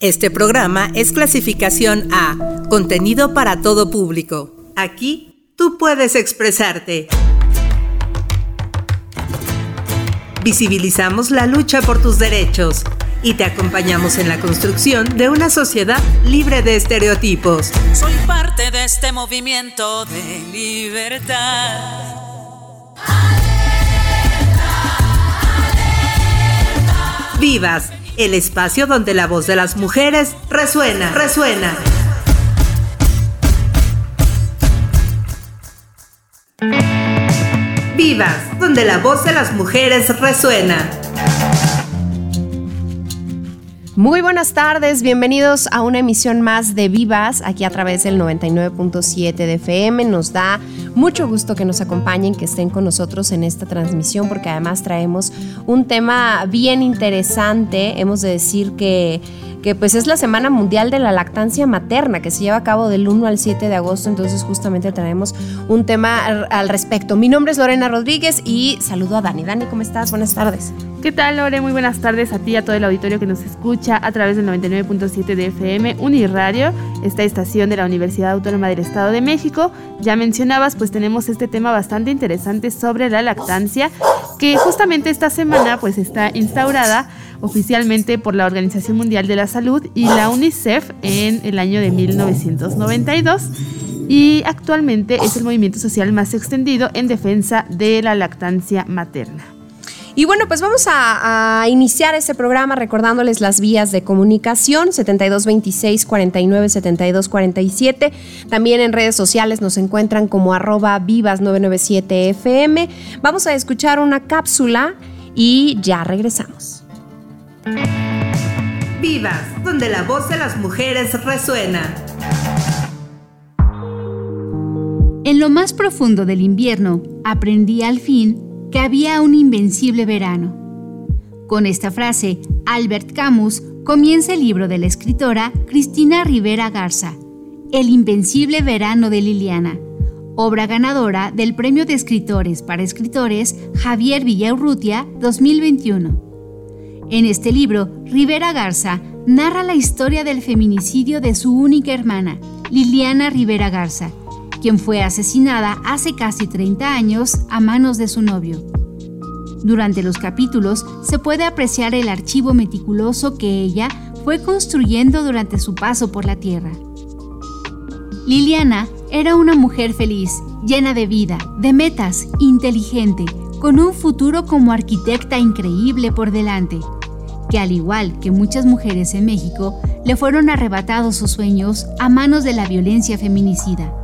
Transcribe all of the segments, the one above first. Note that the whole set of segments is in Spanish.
Este programa es clasificación A, contenido para todo público. Aquí tú puedes expresarte. Visibilizamos la lucha por tus derechos y te acompañamos en la construcción de una sociedad libre de estereotipos. Soy parte de este movimiento de libertad. Vivas el espacio donde la voz de las mujeres resuena, resuena. Vivas, donde la voz de las mujeres resuena. Muy buenas tardes, bienvenidos a una emisión más de Vivas, aquí a través del 99.7 de FM. Nos da mucho gusto que nos acompañen, que estén con nosotros en esta transmisión, porque además traemos un tema bien interesante. Hemos de decir que que pues es la Semana Mundial de la Lactancia Materna, que se lleva a cabo del 1 al 7 de agosto, entonces justamente traemos un tema al respecto. Mi nombre es Lorena Rodríguez y saludo a Dani. Dani, ¿cómo estás? Buenas tardes. ¿Qué tal, Lore? Muy buenas tardes a ti y a todo el auditorio que nos escucha a través del 99.7 de FM Uniradio, esta estación de la Universidad Autónoma del Estado de México. Ya mencionabas, pues tenemos este tema bastante interesante sobre la lactancia, que justamente esta semana pues está instaurada oficialmente por la Organización Mundial de la Salud y la UNICEF en el año de 1992 y actualmente es el movimiento social más extendido en defensa de la lactancia materna. Y bueno, pues vamos a, iniciar este programa recordándoles las vías de comunicación 7226 49 47. También en redes sociales nos encuentran como arroba vivas 997 FM. Vamos a escuchar una cápsula y ya regresamos. Vivas, donde la voz de las mujeres resuena. En lo más profundo del invierno, aprendí al fin que había un invencible verano. Con esta frase, Albert Camus comienza el libro de la escritora Cristina Rivera Garza, El invencible verano de Liliana, obra ganadora del Premio de Escritores para Escritores Javier Villaurrutia 2021. En este libro, Rivera Garza narra la historia del feminicidio de su única hermana, Liliana Rivera Garza, quien fue asesinada hace casi 30 años a manos de su novio. Durante los capítulos se puede apreciar el archivo meticuloso que ella fue construyendo durante su paso por la Tierra. Liliana era una mujer feliz, llena de vida, de metas, inteligente, con un futuro como arquitecta increíble por delante que al igual que muchas mujeres en México, le fueron arrebatados sus sueños a manos de la violencia feminicida.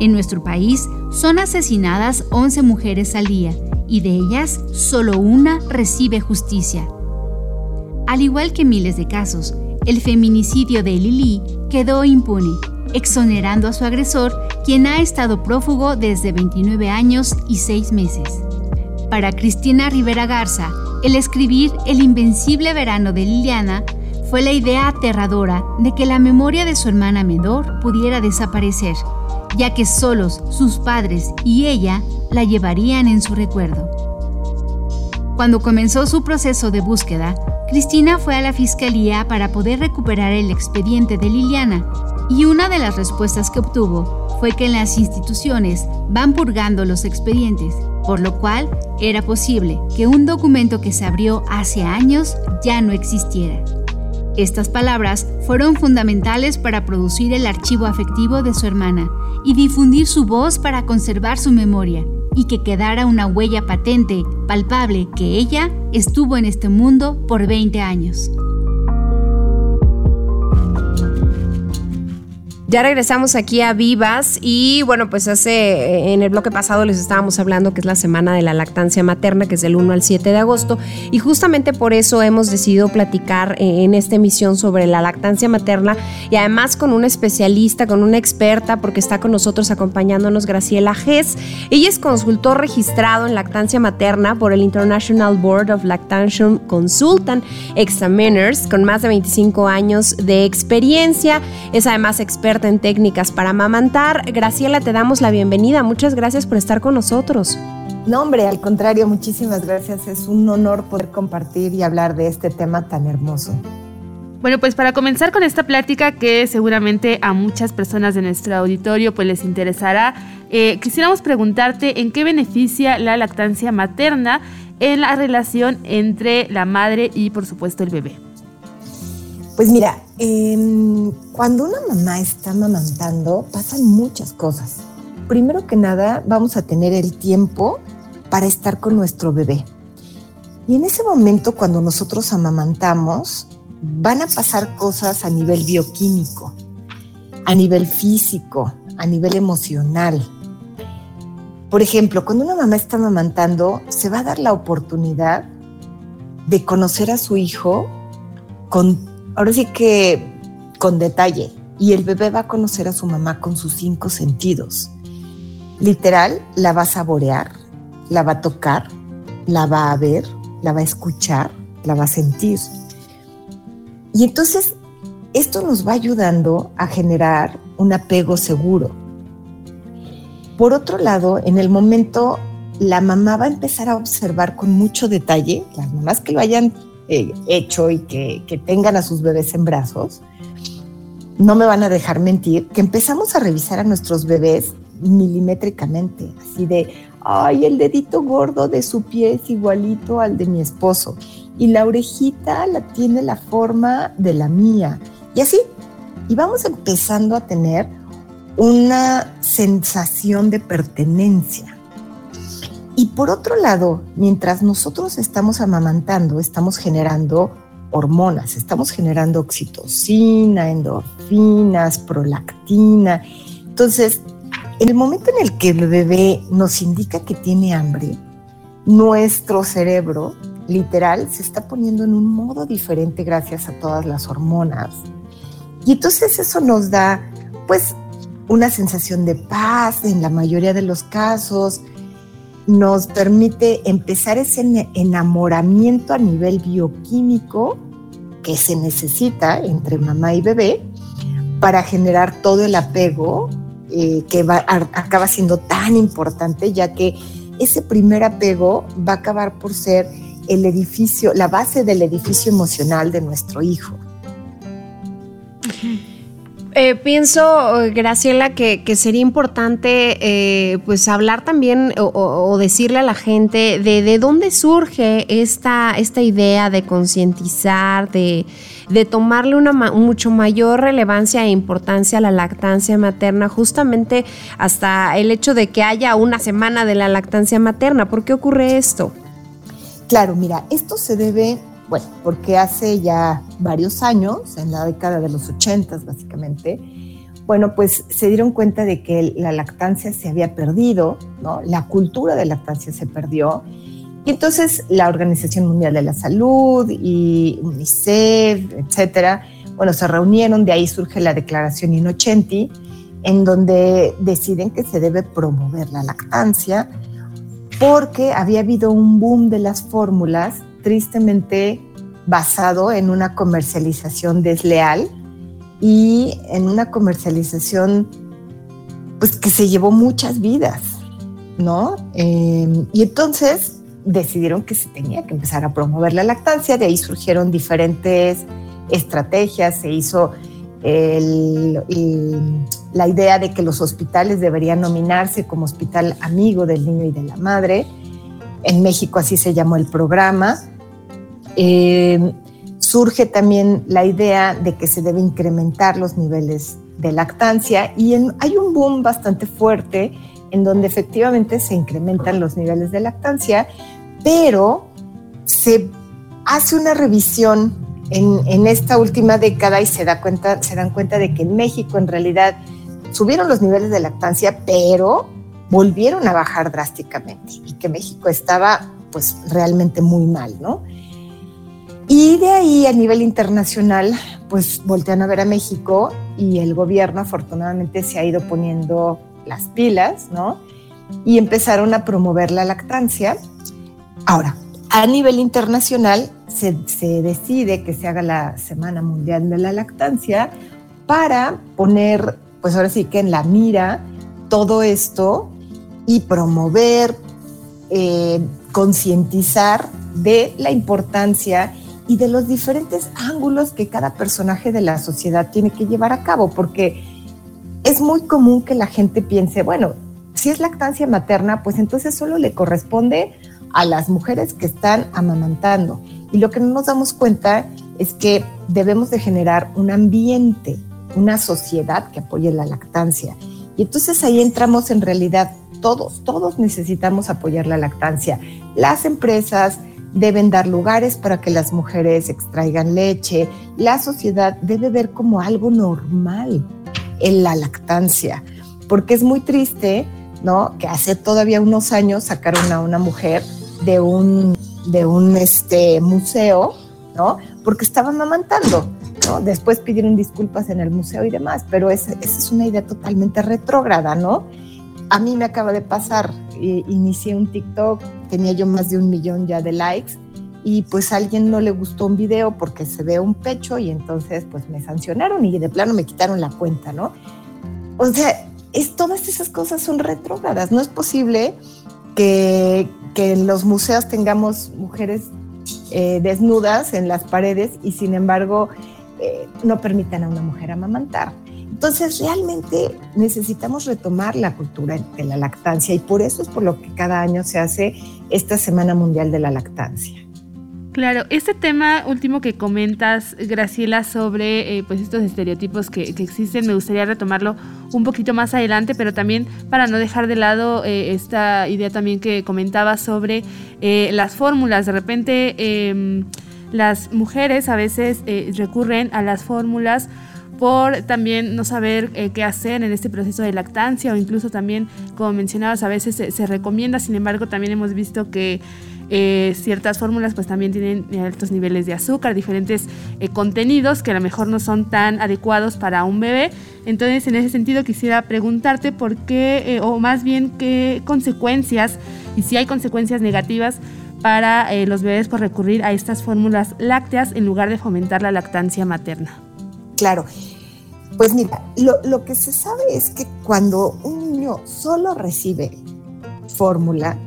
En nuestro país son asesinadas 11 mujeres al día y de ellas solo una recibe justicia. Al igual que miles de casos, el feminicidio de Lili quedó impune, exonerando a su agresor, quien ha estado prófugo desde 29 años y 6 meses. Para Cristina Rivera Garza, el escribir El invencible verano de Liliana fue la idea aterradora de que la memoria de su hermana menor pudiera desaparecer, ya que solos sus padres y ella la llevarían en su recuerdo. Cuando comenzó su proceso de búsqueda, Cristina fue a la fiscalía para poder recuperar el expediente de Liliana y una de las respuestas que obtuvo fue que en las instituciones van purgando los expedientes por lo cual era posible que un documento que se abrió hace años ya no existiera. Estas palabras fueron fundamentales para producir el archivo afectivo de su hermana y difundir su voz para conservar su memoria y que quedara una huella patente, palpable, que ella estuvo en este mundo por 20 años. Ya regresamos aquí a Vivas y bueno, pues hace eh, en el bloque pasado les estábamos hablando que es la semana de la lactancia materna, que es del 1 al 7 de agosto, y justamente por eso hemos decidido platicar eh, en esta emisión sobre la lactancia materna y además con una especialista, con una experta, porque está con nosotros acompañándonos Graciela Gess. Ella es consultor registrado en lactancia materna por el International Board of Lactation Consultant Examiners, con más de 25 años de experiencia. Es además experta en técnicas para amamantar. Graciela, te damos la bienvenida. Muchas gracias por estar con nosotros. No, hombre, al contrario, muchísimas gracias. Es un honor poder compartir y hablar de este tema tan hermoso. Bueno, pues para comenzar con esta plática que seguramente a muchas personas de nuestro auditorio pues les interesará, eh, quisiéramos preguntarte en qué beneficia la lactancia materna en la relación entre la madre y por supuesto el bebé. Pues mira, em, cuando una mamá está amamantando pasan muchas cosas. Primero que nada vamos a tener el tiempo para estar con nuestro bebé. Y en ese momento cuando nosotros amamantamos, van a pasar cosas a nivel bioquímico, a nivel físico, a nivel emocional. Por ejemplo, cuando una mamá está amamantando, se va a dar la oportunidad de conocer a su hijo con, ahora sí que con detalle, y el bebé va a conocer a su mamá con sus cinco sentidos. Literal, la va a saborear, la va a tocar, la va a ver, la va a escuchar, la va a sentir. Y entonces esto nos va ayudando a generar un apego seguro. Por otro lado, en el momento, la mamá va a empezar a observar con mucho detalle, las mamás que lo hayan eh, hecho y que, que tengan a sus bebés en brazos, no me van a dejar mentir, que empezamos a revisar a nuestros bebés milimétricamente, así de, ay, el dedito gordo de su pie es igualito al de mi esposo y la orejita la tiene la forma de la mía. Y así, y vamos empezando a tener una sensación de pertenencia. Y por otro lado, mientras nosotros estamos amamantando, estamos generando hormonas, estamos generando oxitocina, endorfinas, prolactina. Entonces, en el momento en el que el bebé nos indica que tiene hambre, nuestro cerebro literal se está poniendo en un modo diferente gracias a todas las hormonas. Y entonces eso nos da pues una sensación de paz en la mayoría de los casos, nos permite empezar ese enamoramiento a nivel bioquímico que se necesita entre mamá y bebé para generar todo el apego eh, que va, acaba siendo tan importante, ya que ese primer apego va a acabar por ser el edificio, la base del edificio emocional de nuestro hijo. Eh, pienso, Graciela, que, sería importante eh, pues hablar también o, decirle a la gente de, de dónde surge esta, esta idea de concientizar, de, de, tomarle una mucho mayor relevancia e importancia a la lactancia materna, justamente hasta el hecho de que haya una semana de la lactancia materna. ¿Por qué ocurre esto? Claro, mira, esto se debe, bueno, porque hace ya varios años, en la década de los ochentas básicamente, bueno, pues se dieron cuenta de que la lactancia se había perdido, ¿no? La cultura de lactancia se perdió. Y entonces la Organización Mundial de la Salud y UNICEF, etcétera, bueno, se reunieron, de ahí surge la Declaración Inochenti, en donde deciden que se debe promover la lactancia porque había habido un boom de las fórmulas, tristemente basado en una comercialización desleal y en una comercialización pues que se llevó muchas vidas, ¿no? Em, y entonces decidieron que se tenía que empezar a promover la lactancia, de ahí surgieron diferentes estrategias, se hizo la idea de que los hospitales deberían nominarse como hospital amigo del niño y de la madre. En México así se llamó el programa. Eh, surge también la idea de que se debe incrementar los niveles de lactancia y hay un boom bastante fuerte en donde efectivamente se incrementan los niveles de lactancia, pero se hace una revisión en, esta última década y se, se dan cuenta de que en México en realidad subieron los niveles de lactancia, pero volvieron a bajar drásticamente y que México estaba pues realmente muy mal, ¿no? Y de ahí a nivel internacional, pues voltean a ver a México y el gobierno afortunadamente se ha ido poniendo las pilas, ¿no? Y empezaron a promover la lactancia. Ahora, a nivel internacional se, decide que se haga la Semana Mundial de la Lactancia para poner, pues ahora sí que en la mira todo esto y promover, eh, concientizar de la importancia y de los diferentes ángulos que cada personaje de la sociedad tiene que llevar a cabo, porque es muy común que la gente piense, bueno, si es lactancia materna, pues entonces solo le corresponde a las mujeres que están amamantando. Y lo que no nos damos cuenta es que debemos de generar un ambiente, una sociedad que apoye la lactancia. Y entonces ahí entramos en realidad todos, todos necesitamos apoyar la lactancia. Las empresas, deben dar lugares para que las mujeres extraigan leche. La sociedad debe ver como algo normal en la lactancia, porque es muy triste, ¿no? Que hace todavía unos años sacaron a una mujer de un, de un este, museo, ¿no? Porque estaba amamantando. ¿no? Después pidieron disculpas en el museo y demás, pero esa, esa es una idea totalmente retrógrada, ¿no? A mí me acaba de pasar, inicié un TikTok, tenía yo más de un millón ya de likes y pues a alguien no le gustó un video porque se ve un pecho y entonces pues me sancionaron y de plano me quitaron la cuenta, ¿no? O sea, es, todas esas cosas son retrógradas. No es posible que, que en los museos tengamos mujeres eh, desnudas en las paredes y sin embargo eh, no permitan a una mujer amamantar. Entonces, realmente necesitamos retomar la cultura de la lactancia y por eso es por lo que cada año se hace esta Semana Mundial de la Lactancia. Claro, este tema último que comentas, Graciela, sobre eh, pues estos estereotipos que, existen, me gustaría retomarlo un poquito más adelante, pero también para no dejar de lado eh, esta idea también que comentabas sobre eh, las fórmulas. De repente, em, las mujeres a veces recurren a las fórmulas por también no saber eh, qué hacer en este proceso de lactancia o incluso también, como mencionabas, a veces se, recomienda, sin embargo también hemos visto que eh, ciertas fórmulas pues también tienen altos niveles de azúcar, diferentes eh, contenidos que a lo mejor no son tan adecuados para un bebé. Entonces en ese sentido quisiera preguntarte por qué, o más bien qué consecuencias, y si hay consecuencias negativas para los bebés por recurrir a estas fórmulas lácteas en lugar de fomentar la lactancia materna. Claro. Pues mira, lo, que se sabe es que cuando un niño solo recibe fórmula,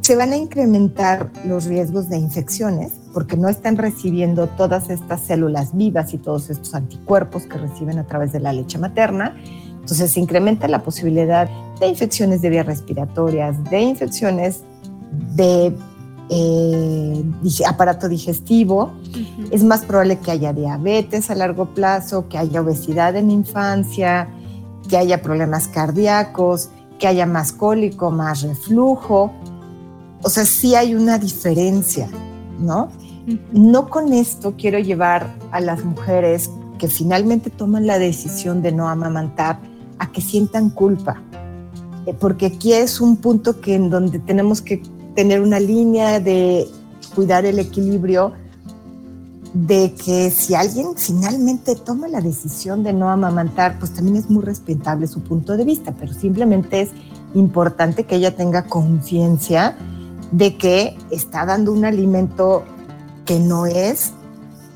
se van a incrementar los riesgos de infecciones porque no están recibiendo todas estas células vivas y todos estos anticuerpos que reciben a través de la leche materna. Entonces se incrementa la posibilidad de infecciones de vías respiratorias, de infecciones de eh, aparato digestivo, es más probable que haya diabetes a largo plazo, que haya obesidad en infancia, que haya problemas cardíacos, que haya más cólico, más reflujo. O sea, sí hay una diferencia, ¿no? No con esto quiero llevar a las mujeres que finalmente toman la decisión de no amamantar a que sientan culpa, eh, porque aquí es un punto que en donde tenemos que tener una línea de cuidar el equilibrio de que si alguien finalmente toma la decisión de no amamantar, pues también es muy respetable su punto de vista, pero simplemente es importante que ella tenga conciencia de que está dando un alimento que no es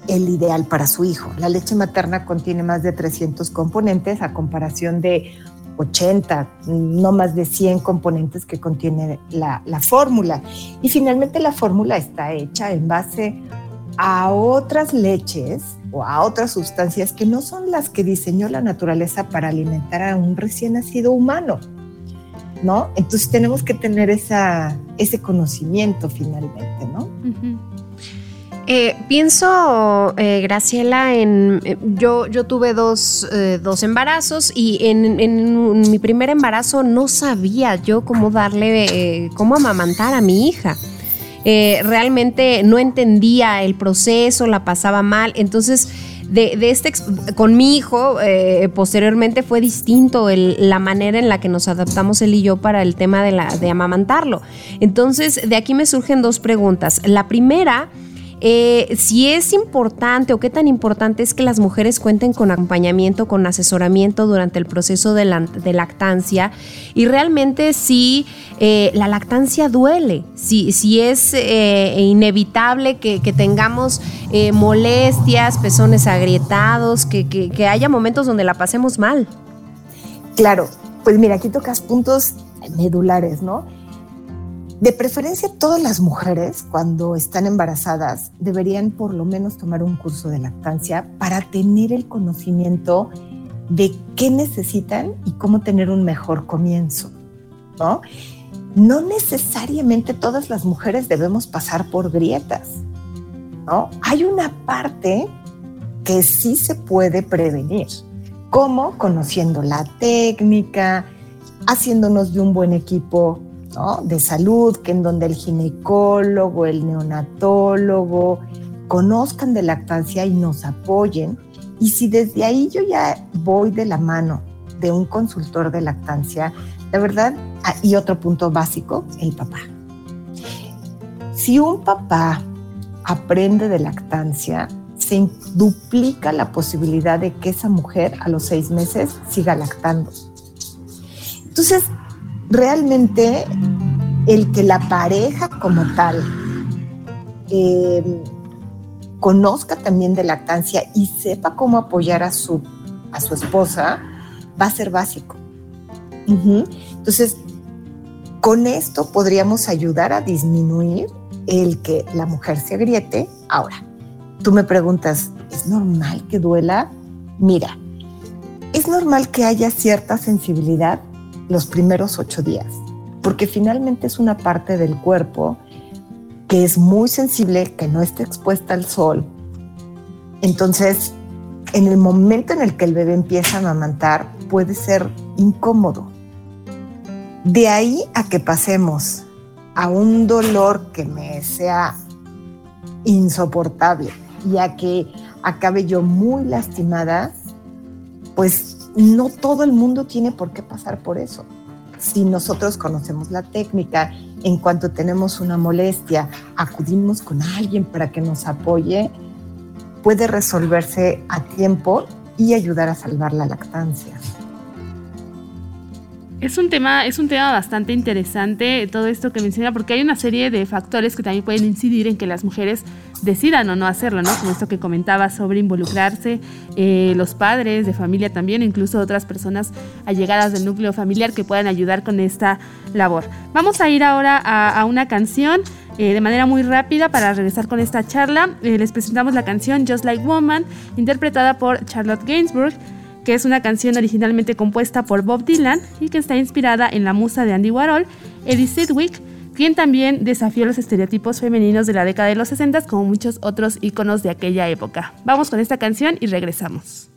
el ideal para su hijo. La leche materna contiene más de 300 componentes a comparación de 80, no más de 100 componentes que contiene la, fórmula. Y finalmente la fórmula está hecha en base a otras leches o a otras sustancias que no son las que diseñó la naturaleza para alimentar a un recién nacido humano. ¿No? Entonces tenemos que tener esa, ese conocimiento finalmente, ¿no? Eh, pienso, eh, Graciela, en eh, yo, yo tuve dos, embarazos y en, mi primer embarazo no sabía yo cómo darle, cómo amamantar a mi hija. realmente no entendía el proceso, la pasaba mal. Entonces, de, este con mi hijo, posteriormente fue distinto la manera en la que nos adaptamos él y yo para el tema de, la, de amamantarlo. Entonces, de aquí me surgen dos preguntas. La primera eh, si es importante o qué tan importante es que las mujeres cuenten con acompañamiento, con asesoramiento durante el proceso de, lactancia y realmente si eh, la lactancia duele, si, si es eh, inevitable que, tengamos molestias, pezones agrietados, que haya momentos donde la pasemos mal. Claro, pues mira, aquí tocas puntos medulares, ¿no? De preferencia, todas las mujeres cuando están embarazadas deberían por lo menos tomar un curso de lactancia para tener el conocimiento de qué necesitan y cómo tener un mejor comienzo. ¿no? no necesariamente todas las mujeres debemos pasar por grietas. ¿no? Hay una parte que sí se puede prevenir, como conociendo la técnica, haciéndonos de un buen equipo de salud, que en donde el ginecólogo, el neonatólogo conozcan de lactancia y nos apoyen. Y si desde ahí yo ya voy de la mano de un consultor de lactancia, de verdad, ah, y otro punto básico, el papá. Si un papá aprende de lactancia, se duplica la posibilidad de que esa mujer a los seis meses siga lactando. Entonces, realmente el que la pareja como tal em, conozca también de lactancia y sepa cómo apoyar a su, a su esposa, va a ser básico. Entonces, con esto podríamos ayudar a disminuir el que la mujer se agriete. Ahora, tú me preguntas, ¿es normal que duela? Mira, es normal que haya cierta sensibilidad los primeros ocho días, porque finalmente es una parte del cuerpo que es muy sensible, que no está expuesta al sol. Entonces, en el momento en el que el bebé empieza a amamantar, puede ser incómodo. De ahí a que pasemos a un dolor que me sea insoportable y a que acabe yo muy lastimada, pues no todo el mundo tiene por qué pasar por eso. Si nosotros conocemos la técnica, en cuanto tenemos una molestia, acudimos con alguien para que nos apoye, puede resolverse a tiempo y ayudar a salvar la lactancia. Es un tema, es un tema bastante interesante todo esto que menciona, porque hay una serie de factores que también pueden incidir en que las mujeres decidan o no hacerlo, ¿no? Como esto que comentaba sobre involucrarse, eh, los padres de familia también, incluso otras personas allegadas del núcleo familiar que puedan ayudar con esta labor. Vamos a ir ahora a, una canción. Eh, de manera muy rápida para regresar con esta charla. Eh, les presentamos la canción Just Like Woman, interpretada por Charlotte Gainsbourg que es una canción originalmente compuesta por Bob Dylan y que está inspirada en la musa de Andy Warhol, Eddie Sidwick, quien también desafió los estereotipos femeninos de la década de los 60 como muchos otros íconos de aquella época. Vamos con esta canción y regresamos.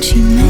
起梅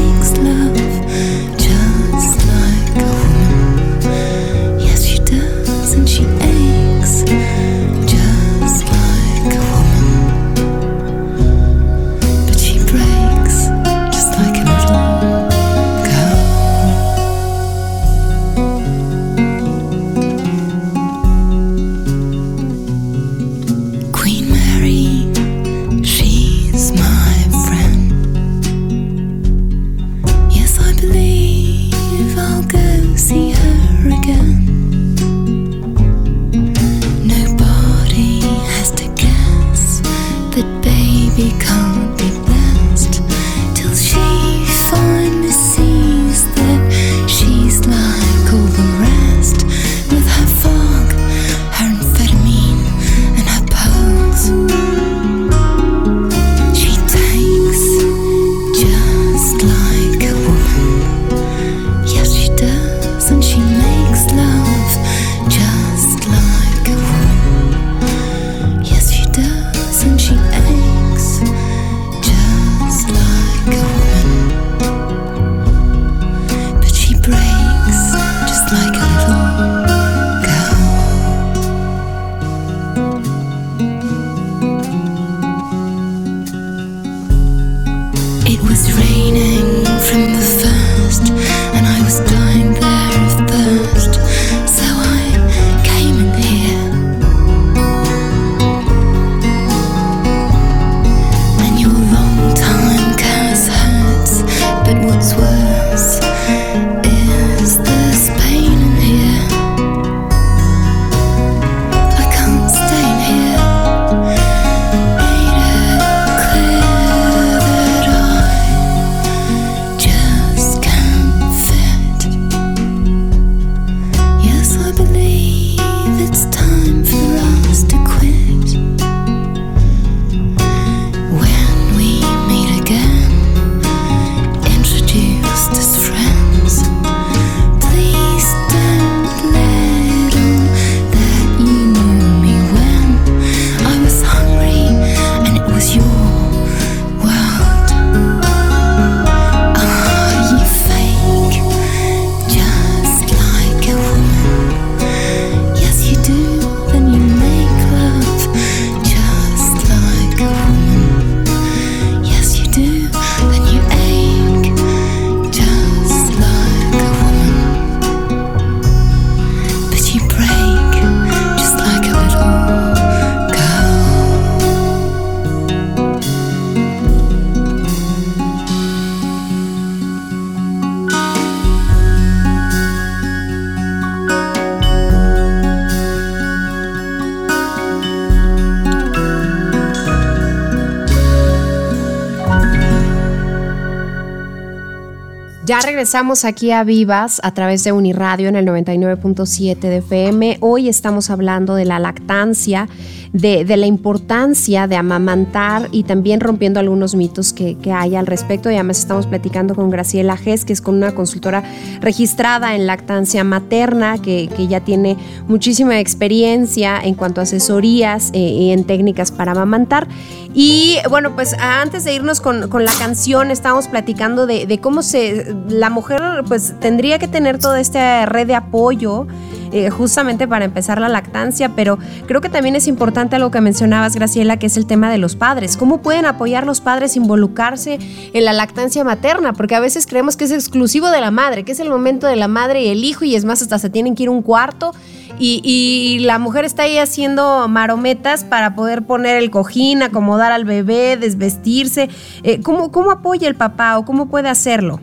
regresamos aquí a Vivas a través de Uniradio en el 99.7 de FM. Hoy estamos hablando de la lactancia de, la importancia de amamantar y también rompiendo algunos mitos que, hay al respecto. Y además estamos platicando con Graciela Gess, que es con una consultora registrada en lactancia materna, que, ya tiene muchísima experiencia en cuanto a asesorías eh, y en técnicas para amamantar. Y bueno, pues antes de irnos con, la canción, estábamos platicando de, de, cómo se la mujer pues tendría que tener toda esta red de apoyo eh, justamente para empezar la lactancia, pero creo que también es importante algo que mencionabas, Graciela, que es el tema de los padres. ¿Cómo pueden apoyar los padres involucrarse en la lactancia materna? Porque a veces creemos que es exclusivo de la madre, que es el momento de la madre y el hijo, y es más, hasta se tienen que ir a un cuarto. Y, la mujer está ahí haciendo marometas para poder poner el cojín, acomodar al bebé, desvestirse. Eh, ¿cómo, ¿Cómo apoya el papá o cómo puede hacerlo?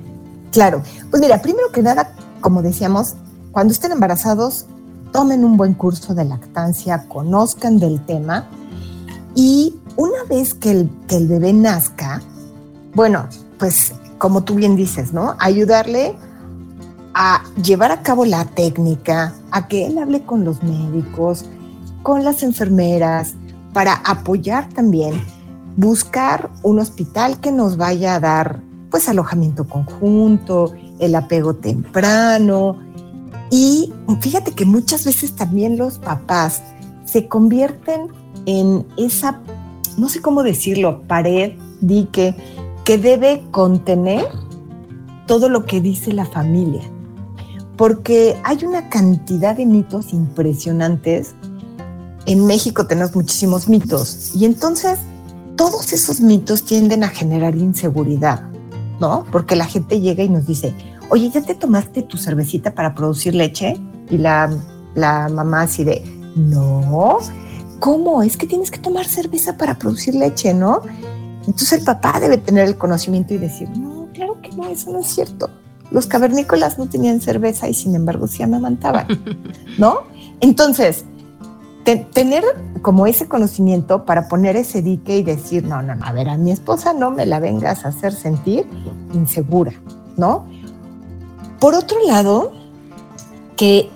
Claro, pues mira, primero que nada, como decíamos, cuando estén embarazados, tomen un buen curso de lactancia, conozcan del tema y una vez que el, bebé nazca, bueno, pues como tú bien dices, ¿no? Ayudarle a llevar a cabo la técnica, a que él hable con los médicos, con las enfermeras, para apoyar también, buscar un hospital que nos vaya a dar pues alojamiento conjunto, el apego temprano, y fíjate que muchas veces también los papás se convierten en esa, no sé cómo decirlo, pared, dique, que debe contener todo lo que dice la familia. Porque hay una cantidad de mitos impresionantes. En México tenemos muchísimos mitos y entonces todos esos mitos tienden a generar inseguridad, ¿no? Porque la gente llega y nos dice, oye, ¿ya te tomaste tu cervecita para producir leche? Y la, la mamá así de, no, ¿cómo? Es que tienes que tomar cerveza para producir leche, ¿no? Entonces el papá debe tener el conocimiento y decir, no, claro que no, eso no es cierto. Los cavernícolas no tenían cerveza y sin embargo sí amamantaban, ¿no? Entonces, tener como ese conocimiento para poner ese dique y decir, no, no, no, a ver, a mi esposa no me la vengas a hacer sentir insegura, ¿no? Por otro lado, que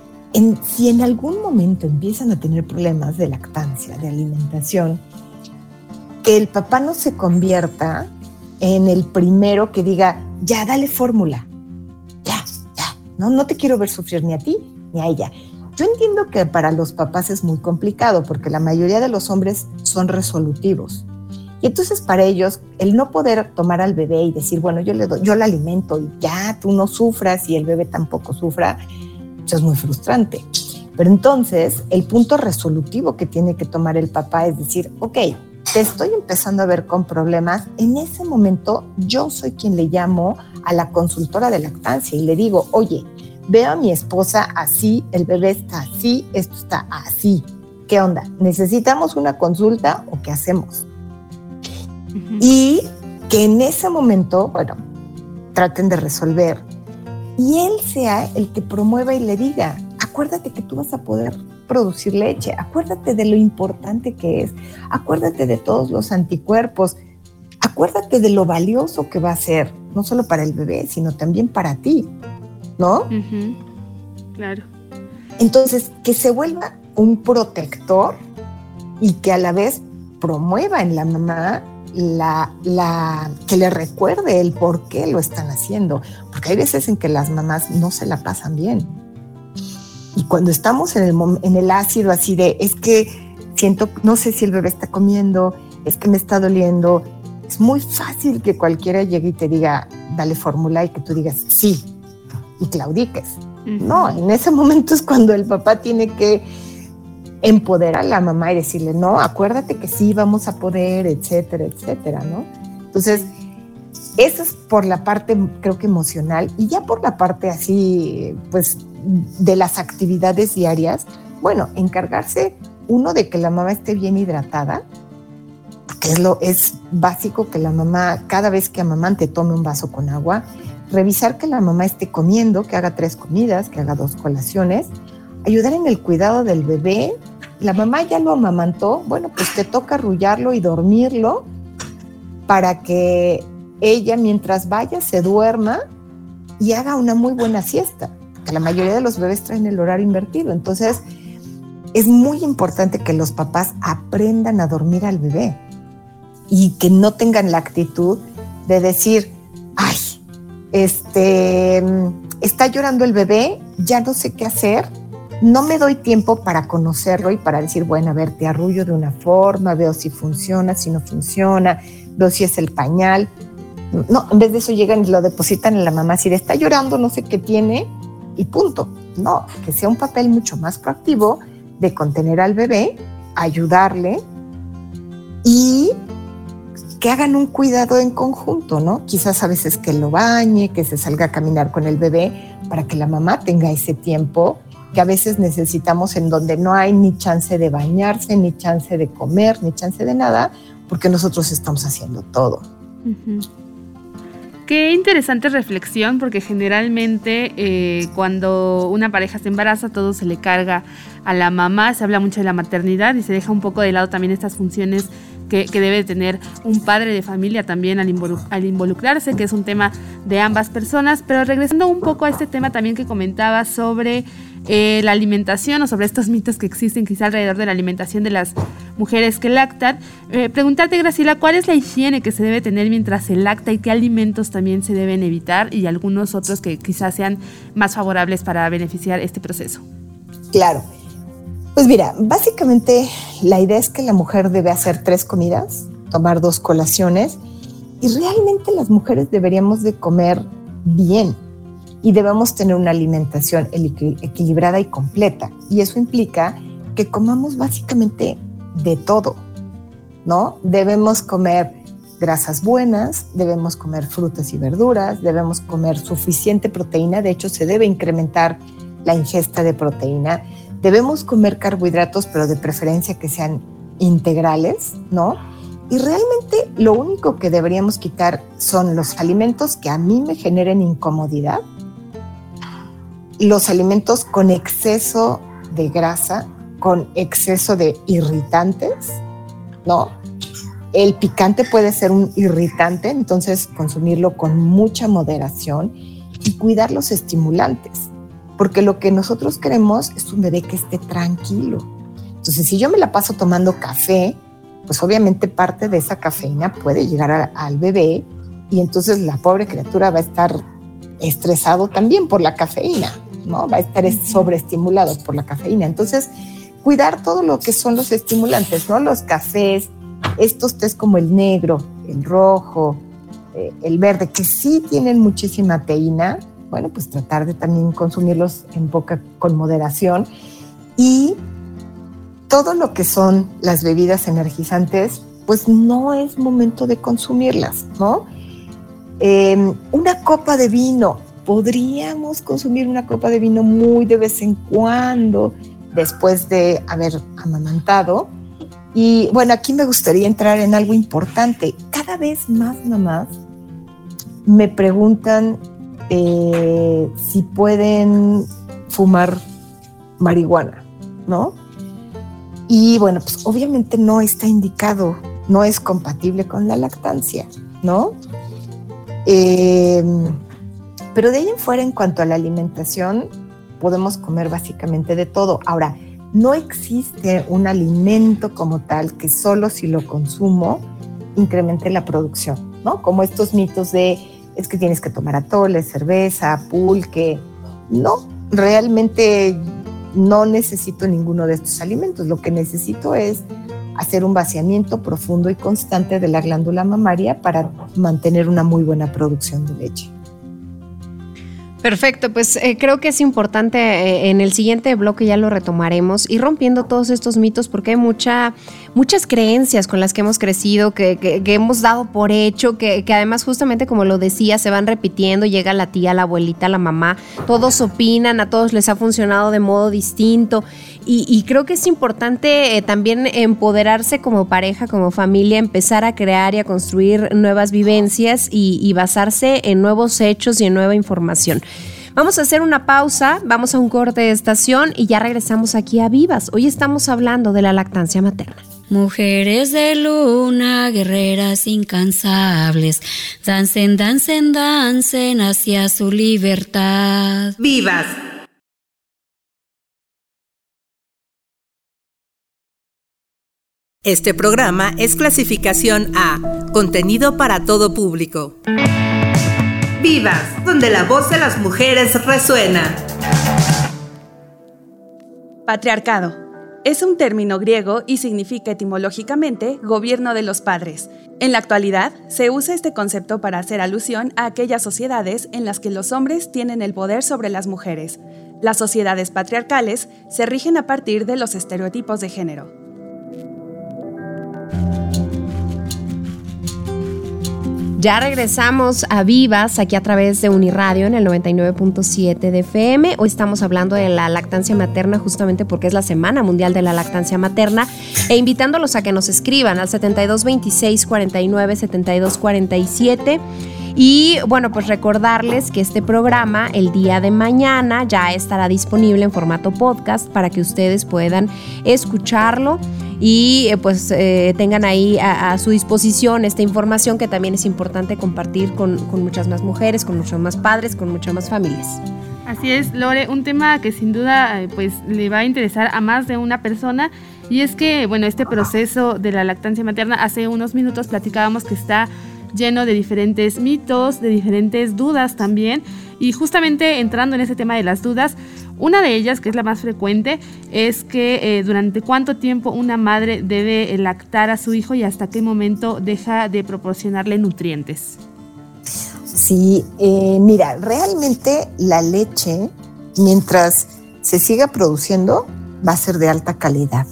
si en algún momento empiezan a tener problemas de lactancia, de alimentación, que el papá no se convierta en el primero que diga, ya, dale fórmula, ya, ya, no, no te quiero ver sufrir ni a ti ni a ella. Yo entiendo que para los papás es muy complicado porque la mayoría de los hombres son resolutivos. Y entonces para ellos el no poder tomar al bebé y decir, bueno, yo le doy, yo le alimento y ya tú no sufras y el bebé tampoco sufra, eso es muy frustrante. Pero entonces el punto resolutivo que tiene que tomar el papá es decir, ok, te estoy empezando a ver con problemas, en ese momento yo soy quien le llamo a la consultora de lactancia y le digo, oye, veo a mi esposa así, el bebé está así, esto está así. ¿Qué onda? ¿Necesitamos una consulta o qué hacemos? Y que en ese momento, bueno, traten de resolver. Y él sea el que promueva y le diga, acuérdate que tú vas a poder producir leche, acuérdate de lo importante que es, acuérdate de todos los anticuerpos, acuérdate de lo valioso que va a ser, no solo para el bebé, sino también para ti, ¿no? Claro. Entonces, que se vuelva un protector y que a la vez promueva en la mamá la, la, que le recuerde el por qué lo están haciendo, porque hay veces en que las mamás no se la pasan bien. Y cuando estamos en el, en el ácido así de, es que siento, no sé si el bebé está comiendo, es que me está doliendo, es muy fácil que cualquiera llegue y te diga, dale fórmula y que tú digas sí y claudiques. No, en ese momento es cuando el papá tiene que empoderar a la mamá y decirle, no, acuérdate que sí vamos a poder, etcétera, etcétera, ¿no? Entonces, eso es por la parte, creo que emocional, y ya por la parte así, pues, de las actividades diarias, bueno, encargarse uno de que la mamá esté bien hidratada, que es lo es básico que la mamá cada vez que amamante tome un vaso con agua, revisar que la mamá esté comiendo, que haga tres comidas, que haga dos colaciones, ayudar en el cuidado del bebé. La mamá ya lo amamantó, bueno, pues te toca arrullarlo y dormirlo para que ella mientras vaya se duerma y haga una muy buena siesta, porque la mayoría de los bebés traen el horario invertido. Entonces, es muy importante que los papás aprendan a dormir al bebé y que no tengan la actitud de decir, ay, este, está llorando el bebé, ya no sé qué hacer, no me doy tiempo para conocerlo y para decir, bueno, a ver, te arrullo de una forma, veo si funciona, si no funciona, veo si es el pañal. No, en vez de eso llegan y lo depositan en la mamá, si le está llorando, no sé qué tiene y punto. No, que sea un papel mucho más proactivo de contener al bebé, ayudarle y que hagan un cuidado en conjunto, ¿no? Quizás a veces que lo bañe, que se salga a caminar con el bebé para que la mamá tenga ese tiempo que a veces necesitamos en donde no hay ni chance de bañarse, ni chance de comer, ni chance de nada, porque nosotros estamos haciendo todo. Qué interesante reflexión, porque generalmente eh, cuando una pareja se embaraza, todo se le carga a la mamá, se habla mucho de la maternidad y se deja un poco de lado también estas funciones que, debe tener un padre de familia también al, involucrarse, que es un tema de ambas personas. Pero regresando un poco a este tema también que comentaba sobre eh, la alimentación o sobre estos mitos que existen quizá alrededor de la alimentación de las mujeres que lactan, eh, preguntarte, Graciela, ¿cuál es la higiene que se debe tener mientras se lacta y qué alimentos también se deben evitar y algunos otros que quizás sean más favorables para beneficiar este proceso? Claro. Pues mira, básicamente la idea es que la mujer debe hacer tres comidas, tomar dos colaciones y realmente las mujeres deberíamos de comer bien y debemos tener una alimentación equilibrada y completa. Y eso implica que comamos básicamente de todo, ¿no? Debemos comer grasas buenas, debemos comer frutas y verduras, debemos comer suficiente proteína, de hecho se debe incrementar la ingesta de proteína, Debemos comer carbohidratos, pero de preferencia que sean integrales, ¿no? Y realmente lo único que deberíamos quitar son los alimentos que a mí me generen incomodidad, los alimentos con exceso de grasa, con exceso de irritantes, ¿no? El picante puede ser un irritante, entonces consumirlo con mucha moderación y cuidar los estimulantes porque lo que nosotros queremos es un bebé que esté tranquilo. Entonces, si yo me la paso tomando café, pues obviamente parte de esa cafeína puede llegar al bebé y entonces la pobre criatura va a estar estresado también por la cafeína, ¿no? Va a estar sobreestimulado por la cafeína. Entonces, cuidar todo lo que son los estimulantes, ¿no? Los cafés, estos tés como el negro, el rojo, eh, el verde, que sí tienen muchísima teína, bueno, pues tratar de también consumirlos en poca con moderación y todo lo que son las bebidas energizantes, pues no es momento de consumirlas, ¿no? Em, una copa de vino, podríamos consumir una copa de vino muy de vez en cuando, después de haber amamantado. Y bueno, aquí me gustaría entrar en algo importante. Cada vez más mamás me preguntan eh, si pueden fumar marihuana, ¿no? Y bueno, pues obviamente no está indicado, no es compatible con la lactancia, ¿no? Eh, pero de ahí en fuera, en cuanto a la alimentación, podemos comer básicamente de todo. Ahora, no existe un alimento como tal que solo si lo consumo incremente la producción, ¿no? Como estos mitos de es que tienes que tomar atole, cerveza, pulque. No, realmente no necesito ninguno de estos alimentos. Lo que necesito es hacer un vaciamiento profundo y constante de la glándula mamaria para mantener una muy buena producción de leche. Perfecto, pues eh, creo que es importante eh, en el siguiente bloque ya lo retomaremos y rompiendo todos estos mitos porque hay mucha, muchas creencias con las que hemos crecido, que, que, hemos dado por hecho, que, que, además justamente como lo decía, se van repitiendo, llega la tía, la abuelita, la mamá, todos opinan, a todos les ha funcionado de modo distinto y, creo que es importante eh, también empoderarse como pareja, como familia, empezar a crear y a construir nuevas vivencias y, y basarse en nuevos hechos y en nueva información. Vamos a hacer una pausa, vamos a un corte de estación y ya regresamos aquí a Vivas. Hoy estamos hablando de la lactancia materna. Mujeres de luna, guerreras incansables, dancen, dancen, dancen hacia su libertad. ¡Vivas! Este programa es clasificación A, contenido para todo público. Vivas, donde la voz de las mujeres resuena. Patriarcado. Es un término griego y significa etimológicamente gobierno de los padres. En la actualidad, se usa este concepto para hacer alusión a aquellas sociedades en las que los hombres tienen el poder sobre las mujeres. Las sociedades patriarcales se rigen a partir de los estereotipos de género. Ya regresamos a Vivas aquí a través de Uniradio en el 99.7 de FM. Hoy estamos hablando de la lactancia materna justamente porque es la Semana Mundial de la Lactancia Materna e invitándolos a que nos escriban al 7226 49 72 47 y bueno, pues recordarles que este programa el día de mañana ya estará disponible en formato podcast para que ustedes puedan escucharlo y eh, pues eh, tengan ahí a, su disposición esta información que también es importante compartir con, muchas más mujeres, con muchos más padres, con muchas más familias. Así es, Lore, un tema que sin duda eh, pues le va a interesar a más de una persona y es que bueno, este proceso de la lactancia materna hace unos minutos platicábamos que está lleno de diferentes mitos, de diferentes dudas también. Y justamente entrando en ese tema de las dudas, una de ellas, que es la más frecuente, es que eh, durante cuánto tiempo una madre debe lactar a su hijo y hasta qué momento deja de proporcionarle nutrientes. Sí, eh, mira, realmente la leche, mientras se siga produciendo, va a ser de alta calidad.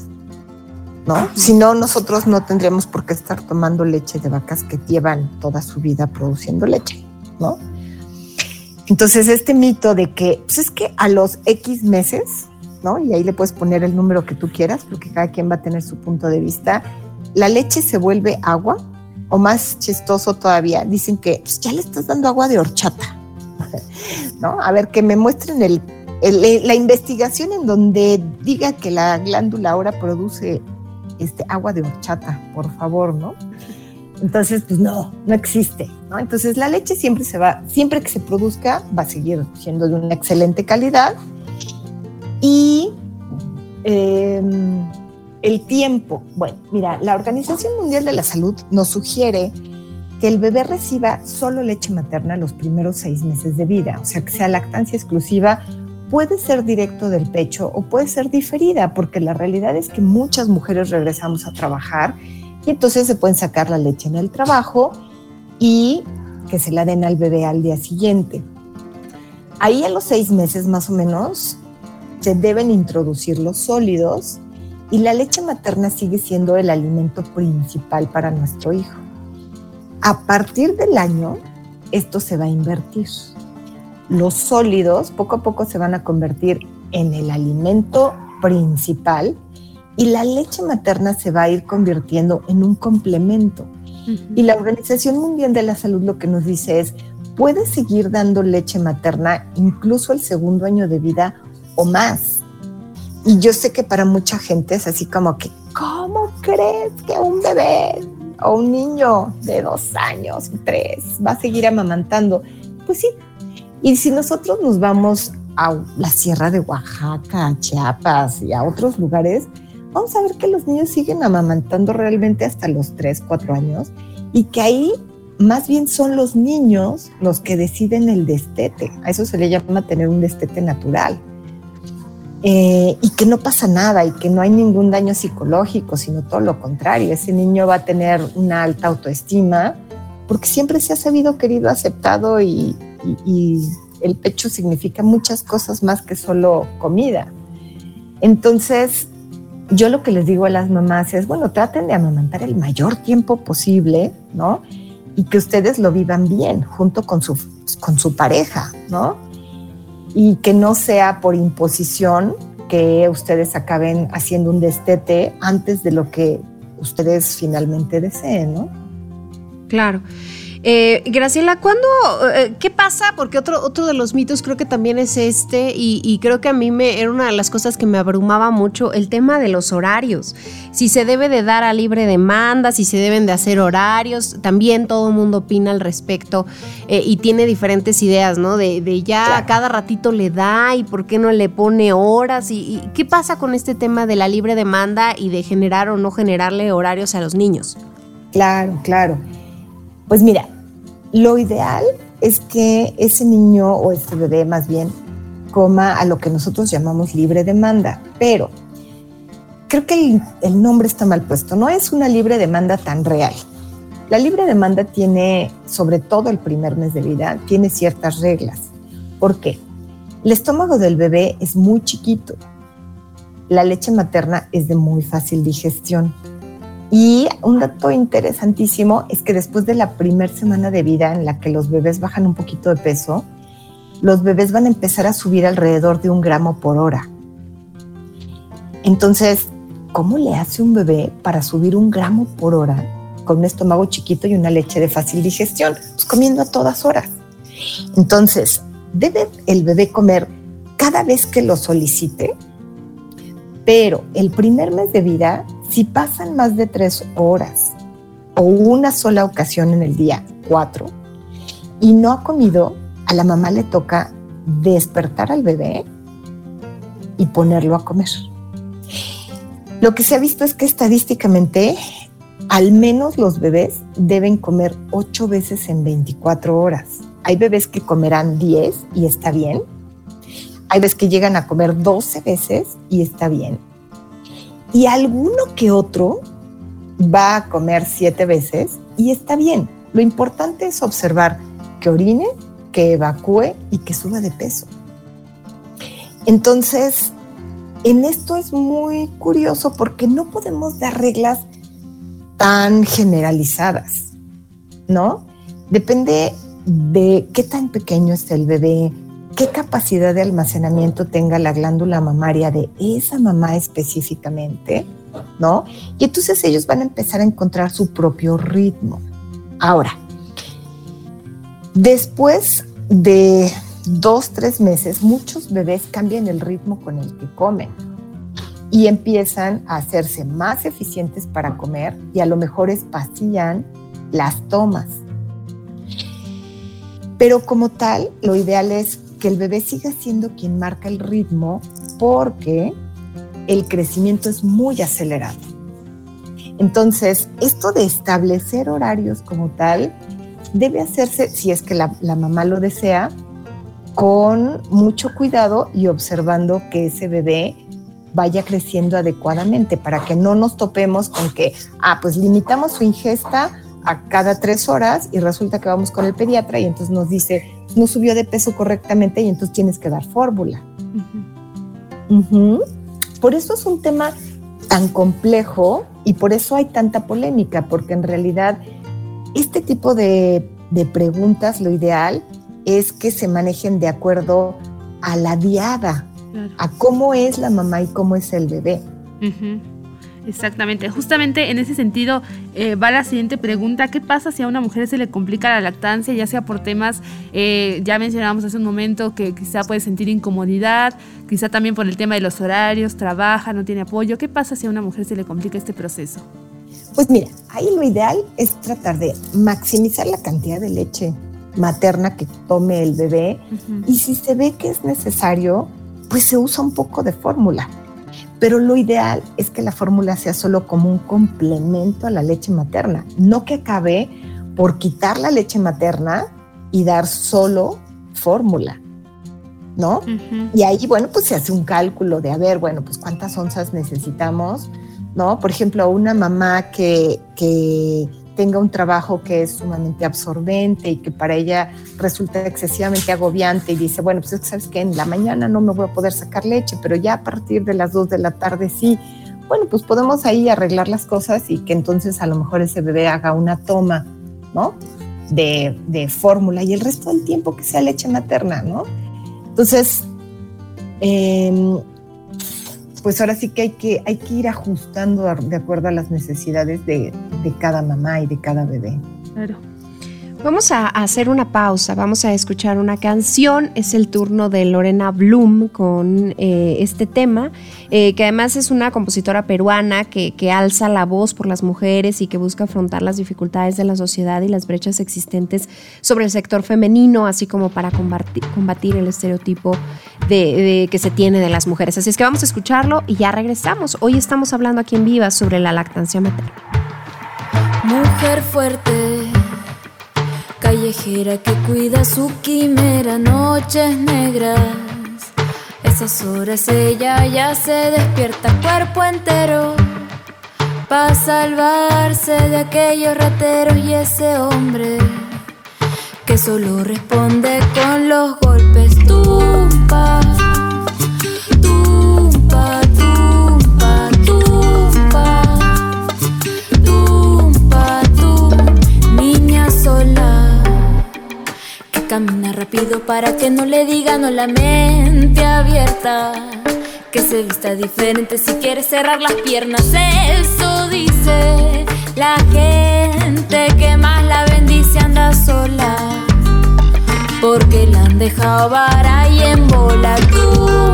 ¿No? Si no, nosotros no tendríamos por qué estar tomando leche de vacas que llevan toda su vida produciendo leche, ¿no? Entonces, este mito de que, pues es que a los X meses, ¿no? Y ahí le puedes poner el número que tú quieras, porque cada quien va a tener su punto de vista, la leche se vuelve agua, o más chistoso todavía, dicen que pues ya le estás dando agua de horchata, ¿no? A ver, que me muestren la investigación en donde diga que la glándula ahora produce este, agua de horchata, por favor, ¿no? Entonces, pues no, no existe, ¿no? Entonces la leche siempre se va, siempre que se produzca, va a seguir siendo de una excelente calidad. Y em, el tiempo, bueno, mira, la Organización Mundial de la Salud nos sugiere que el bebé reciba solo leche materna los primeros seis meses de vida, o sea, que sea lactancia exclusiva puede ser directo del pecho o puede ser diferida, porque la realidad es que muchas mujeres regresamos a trabajar y entonces se pueden sacar la leche en el trabajo y que se la den al bebé al día siguiente. Ahí a los seis meses más o menos se deben introducir los sólidos y la leche materna sigue siendo el alimento principal para nuestro hijo. A partir del año, esto se va a invertir. Los sólidos poco a poco se van a convertir en el alimento principal y la leche materna se va a ir convirtiendo en un complemento. Y la Organización Mundial de la Salud lo que nos dice es, puedes seguir dando leche materna incluso el segundo año de vida o más. Y yo sé que para mucha gente es así como que, ¿cómo crees que un bebé o un niño de dos años, tres, va a seguir amamantando? Pues sí. Y si nosotros nos vamos a la sierra de Oaxaca, a Chiapas y a otros lugares, vamos a ver que los niños siguen amamantando realmente hasta los tres, cuatro años y que ahí más bien son los niños los que deciden el destete. A eso se le llama tener un destete natural. Eh, y que no pasa nada y que no hay ningún daño psicológico, sino todo lo contrario. Ese niño va a tener una alta autoestima porque siempre se ha sabido querido, aceptado y, el pecho significa muchas cosas más que solo comida. Entonces, yo lo que les digo a las mamás es, bueno, traten de amamantar el mayor tiempo posible, ¿no? Y que ustedes lo vivan bien junto con su, con su pareja, ¿no? y que no sea por imposición que ustedes acaben haciendo un destete antes de lo que ustedes finalmente deseen, ¿no? Claro. Eh, Graciela, ¿cuándo, eh, qué pasa? Porque otro, otro de los mitos creo que también es este y, creo que a mí me era una de las cosas que me abrumaba mucho el tema de los horarios. Si se debe de dar a libre demanda, si se deben de hacer horarios, también todo el mundo opina al respecto eh, y tiene diferentes ideas, ¿no? De, ya a cada ratito le da y por qué no le pone horas y qué pasa con este tema de la libre demanda y de generar o no generarle horarios a los niños. Claro, claro. Pues mira, lo ideal es que ese niño o ese bebé más bien coma a lo que nosotros llamamos libre demanda, pero creo que el, nombre está mal puesto, no es una libre demanda tan real. La libre demanda tiene, sobre todo el primer mes de vida, tiene ciertas reglas. ¿Por qué? El estómago del bebé es muy chiquito. La leche materna es de muy fácil digestión. Y un dato interesantísimo es que después de la primera semana de vida en la que los bebés bajan un poquito de peso, los bebés van a empezar a subir alrededor de un gramo por hora. Entonces, ¿cómo le hace un bebé para subir un gramo por hora con un estómago chiquito y una leche de fácil digestión? Pues comiendo a todas horas. Entonces, debe el bebé comer cada vez que lo solicite, pero el primer mes de vida si pasan más de tres horas o una sola ocasión en el día, cuatro, y no ha comido, a la mamá le toca despertar al bebé y ponerlo a comer. Lo que se ha visto es que estadísticamente al menos los bebés deben comer ocho veces en 24 horas. Hay bebés que comerán 10 y está bien. Hay bebés que llegan a comer 12 veces y está bien y alguno que otro va a comer siete veces y está bien. Lo importante es observar que orine, que evacúe y que suba de peso. Entonces, en esto es muy curioso porque no podemos dar reglas tan generalizadas, ¿no? Depende de qué tan pequeño es el bebé, qué capacidad de almacenamiento tenga la glándula mamaria de esa mamá específicamente, ¿no? Y entonces ellos van a empezar a encontrar su propio ritmo. Ahora, después de dos, tres meses, muchos bebés cambian el ritmo con el que comen y empiezan a hacerse más eficientes para comer y a lo mejor espacian las tomas. Pero como tal, lo ideal es que el bebé siga siendo quien marca el ritmo porque el crecimiento es muy acelerado. Entonces, esto de establecer horarios como tal debe hacerse, si es que la, mamá lo desea, con mucho cuidado y observando que ese bebé vaya creciendo adecuadamente para que no nos topemos con que, ah, pues limitamos su ingesta a cada tres horas y resulta que vamos con el pediatra y entonces nos dice, no subió de peso correctamente y entonces tienes que dar fórmula. Por eso es un tema tan complejo y por eso hay tanta polémica, porque en realidad este tipo de, de preguntas, lo ideal es que se manejen de acuerdo a la diada, a cómo es la mamá y cómo es el bebé. Exactamente, justamente en ese sentido eh, va la siguiente pregunta, ¿qué pasa si a una mujer se le complica la lactancia, ya sea por temas, eh, ya mencionábamos hace un momento que quizá puede sentir incomodidad, quizá también por el tema de los horarios, trabaja, no tiene apoyo, ¿qué pasa si a una mujer se le complica este proceso? Pues mira, ahí lo ideal es tratar de maximizar la cantidad de leche materna que tome el bebé y si se ve que es necesario, pues se usa un poco de fórmula. Pero lo ideal es que la fórmula sea solo como un complemento a la leche materna, no que acabe por quitar la leche materna y dar solo fórmula, ¿no? Y ahí, bueno, pues se hace un cálculo de, a ver, bueno, pues cuántas onzas necesitamos, ¿no? Por ejemplo, una mamá que, que tenga un trabajo que es sumamente absorbente y que para ella resulta excesivamente agobiante y dice, bueno, pues sabes que en la mañana no me voy a poder sacar leche, pero ya a partir de las 2 de la tarde sí. Bueno, pues podemos ahí arreglar las cosas y que entonces a lo mejor ese bebé haga una toma, ¿no? De, de fórmula y el resto del tiempo que sea leche materna, ¿no? Entonces, eh, pues ahora sí que hay que, hay que ir ajustando de acuerdo a las necesidades de, de cada mamá y de cada bebé. Claro. Vamos a hacer una pausa, vamos a escuchar una canción, es el turno de Lorena Bloom con eh, este tema, eh, que además es una compositora peruana que, que, alza la voz por las mujeres y que busca afrontar las dificultades de la sociedad y las brechas existentes sobre el sector femenino, así como para combatir, el estereotipo de, que se tiene de las mujeres. Así es que vamos a escucharlo y ya regresamos. Hoy estamos hablando aquí en Viva sobre la lactancia materna. Mujer fuerte callejera que cuida su quimera noches negras. Esas horas ella ya se despierta cuerpo entero para salvarse de aquellos rateros y ese hombre que solo responde con los golpes. Tumba, camina rápido para que no le digan no la mente abierta. Que se vista diferente si quiere cerrar las piernas. Eso dice la gente que más la bendice anda sola. Porque la han dejado vara y en bola tumba.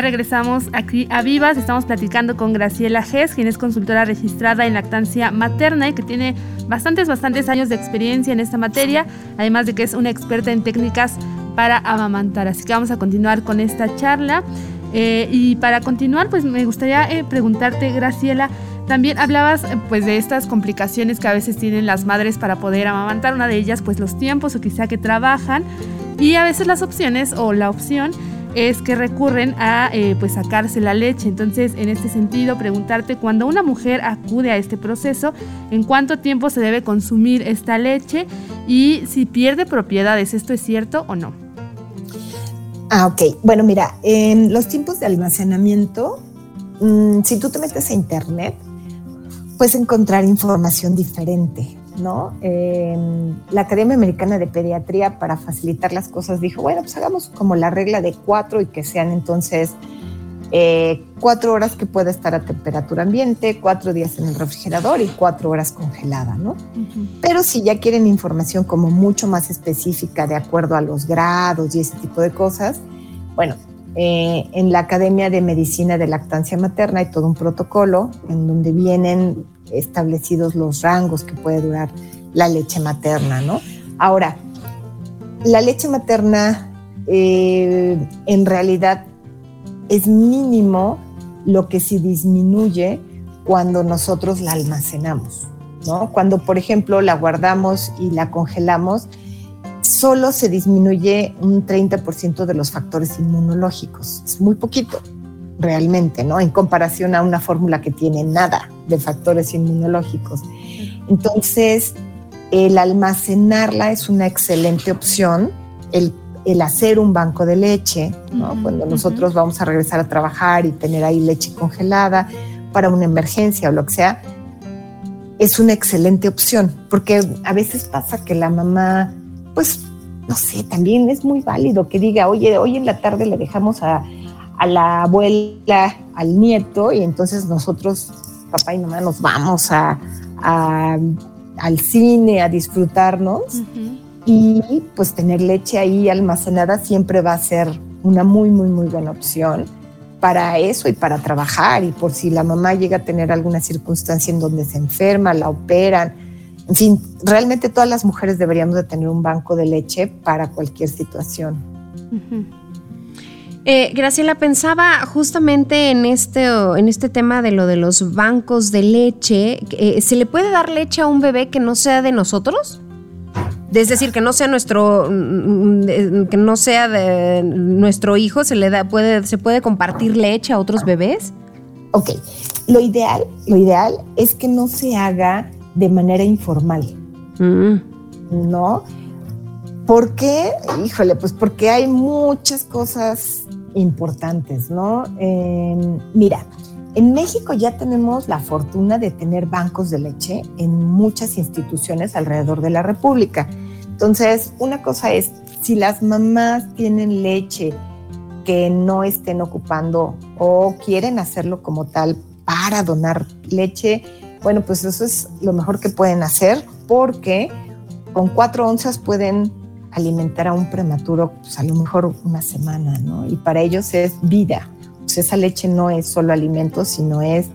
Regresamos aquí a Vivas, estamos platicando con Graciela Gess, quien es consultora registrada en lactancia materna y que tiene bastantes, bastantes años de experiencia en esta materia, además de que es una experta en técnicas para amamantar. Así que vamos a continuar con esta charla. Eh, y para continuar, pues me gustaría eh, preguntarte, Graciela, también hablabas eh, pues de estas complicaciones que a veces tienen las madres para poder amamantar, una de ellas pues los tiempos o quizá que trabajan y a veces las opciones o la opción es que recurren a pues sacarse la leche. Entonces, en este sentido, preguntarte cuando una mujer acude a este proceso, en cuánto tiempo se debe consumir esta leche y si pierde propiedades, ¿esto es cierto o no? Ah, ok. Bueno, mira, en los tiempos de almacenamiento, mm, si tú te metes a internet, puedes encontrar información diferente, ¿no? la Academia Americana de Pediatría, para facilitar las cosas, dijo, bueno, pues hagamos como la regla de cuatro y que sean entonces eh, cuatro horas que pueda estar a temperatura ambiente, cuatro días en el refrigerador y cuatro horas congelada, ¿no? Pero si ya quieren información como mucho más específica de acuerdo a los grados y ese tipo de cosas, bueno, eh, en la Academia de Medicina de Lactancia Materna hay todo un protocolo en donde vienen establecidos los rangos que puede durar la leche materna, ¿no? Ahora, la leche materna eh, en realidad es mínimo lo que se disminuye cuando nosotros la almacenamos, ¿no? Cuando, por ejemplo, la guardamos y la congelamos, solo se disminuye un 30% de los factores inmunológicos. Es muy poquito, realmente, ¿no? En comparación a una fórmula que tiene nada de factores inmunológicos. Entonces, el almacenarla es una excelente opción. El el hacer un banco de leche, cuando nosotros vamos a regresar a trabajar y tener ahí leche congelada para una emergencia o lo que sea, es una excelente opción, porque a veces pasa que la mamá, pues, no sé, también es muy válido que diga, oye, hoy en la tarde le dejamos a, la abuela, al nieto, y entonces nosotros, papá y mamá, nos vamos a, al cine a disfrutarnos y pues tener leche ahí almacenada siempre va a ser una muy, muy, muy buena opción para eso y para trabajar y por si la mamá llega a tener alguna circunstancia en donde se enferma, la operan. En fin, realmente todas las mujeres deberíamos de tener un banco de leche para cualquier situación. Eh, Graciela, pensaba justamente en este, en este tema de lo de los bancos de leche. Eh, ¿Se le puede dar leche a un bebé que no sea de nosotros? Es decir, que no sea nuestro, mm, que no sea de nuestro hijo, se le da, puede, se puede compartir leche a otros bebés. Ok, lo ideal, lo ideal es que no se haga de manera informal. Mm. ¿No? ¿Por qué? Híjole, pues porque hay muchas cosas importantes, ¿no? Em, mira, en México ya tenemos la fortuna de tener bancos de leche en muchas instituciones alrededor de la República. Entonces, una cosa es, si las mamás tienen leche que no estén ocupando o quieren hacerlo como tal para donar leche, bueno, pues eso es lo mejor que pueden hacer porque con cuatro onzas pueden alimentar a un prematuro, pues a lo mejor una semana, ¿no? Y para ellos es vida. Pues, esa leche no es solo alimento, sino es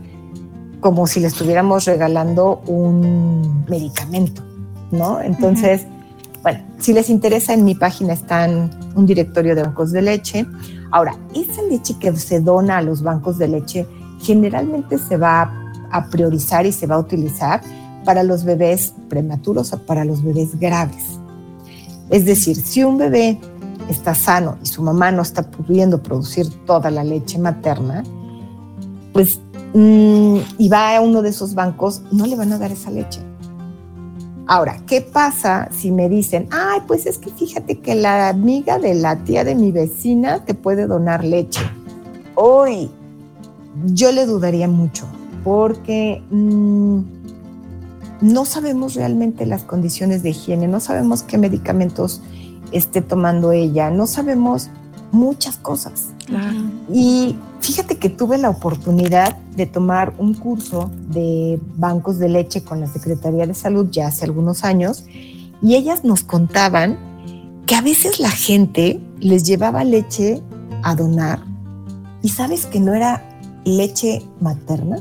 como si le estuviéramos regalando un medicamento, ¿no? Entonces, bueno, si les interesa, en mi página están un directorio de bancos de leche. Ahora, esa leche que se dona a los bancos de leche generalmente se va a priorizar y se va a utilizar para los bebés prematuros o para los bebés graves. Es decir, si un bebé está sano y su mamá no está pudiendo producir toda la leche materna, pues mm, y va a uno de esos bancos, no le van a dar esa leche. Ahora, ¿qué pasa si me dicen, ay, pues es que fíjate que la amiga de la tía de mi vecina te puede donar leche? Hoy yo le dudaría mucho porque mm, no sabemos realmente las condiciones de higiene, no sabemos qué medicamentos esté tomando ella. No sabemos muchas cosas. Y fíjate que tuve la oportunidad de tomar un curso de bancos de leche con la Secretaría de Salud ya hace algunos años y ellas nos contaban que a veces la gente les llevaba leche a donar ¿Y sabes que no era leche materna?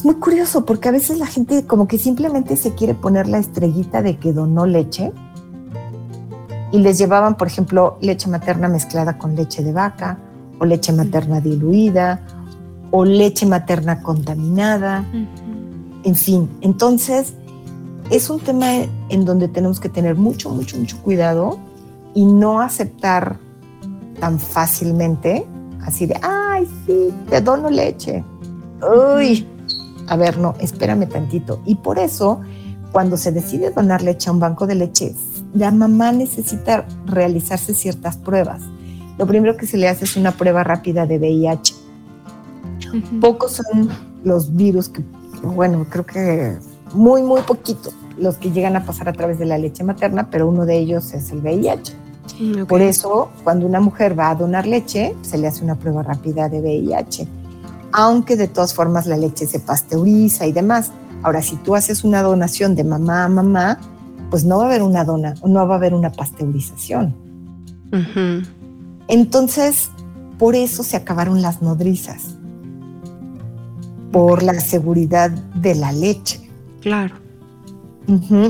Es muy curioso porque a veces la gente como que simplemente se quiere poner la estrellita de que donó leche y les llevaban, por ejemplo, leche materna mezclada con leche de vaca o leche materna diluida o leche materna contaminada, en fin. Entonces, es un tema en donde tenemos que tener mucho, mucho, mucho cuidado y no aceptar tan fácilmente, así de, ay, sí, te dono leche. Uy, a ver, no, espérame tantito. Y por eso, cuando se decide donar leche a un banco de leche, la mamá necesita realizarse ciertas pruebas. Lo primero que se le hace es una prueba rápida de VIH. Pocos son los virus que, bueno, creo que muy, muy poquitos los que llegan a pasar a través de la leche materna, pero uno de ellos es el VIH. Mm, por eso, cuando una mujer va a donar leche, se le hace una prueba rápida de VIH, aunque de todas formas la leche se pasteuriza y demás. Ahora, si tú haces una donación de mamá a mamá, pues no va a haber una dona, no va a haber una pasteurización. Entonces, por eso se acabaron las nodrizas, por la seguridad de la leche. Claro.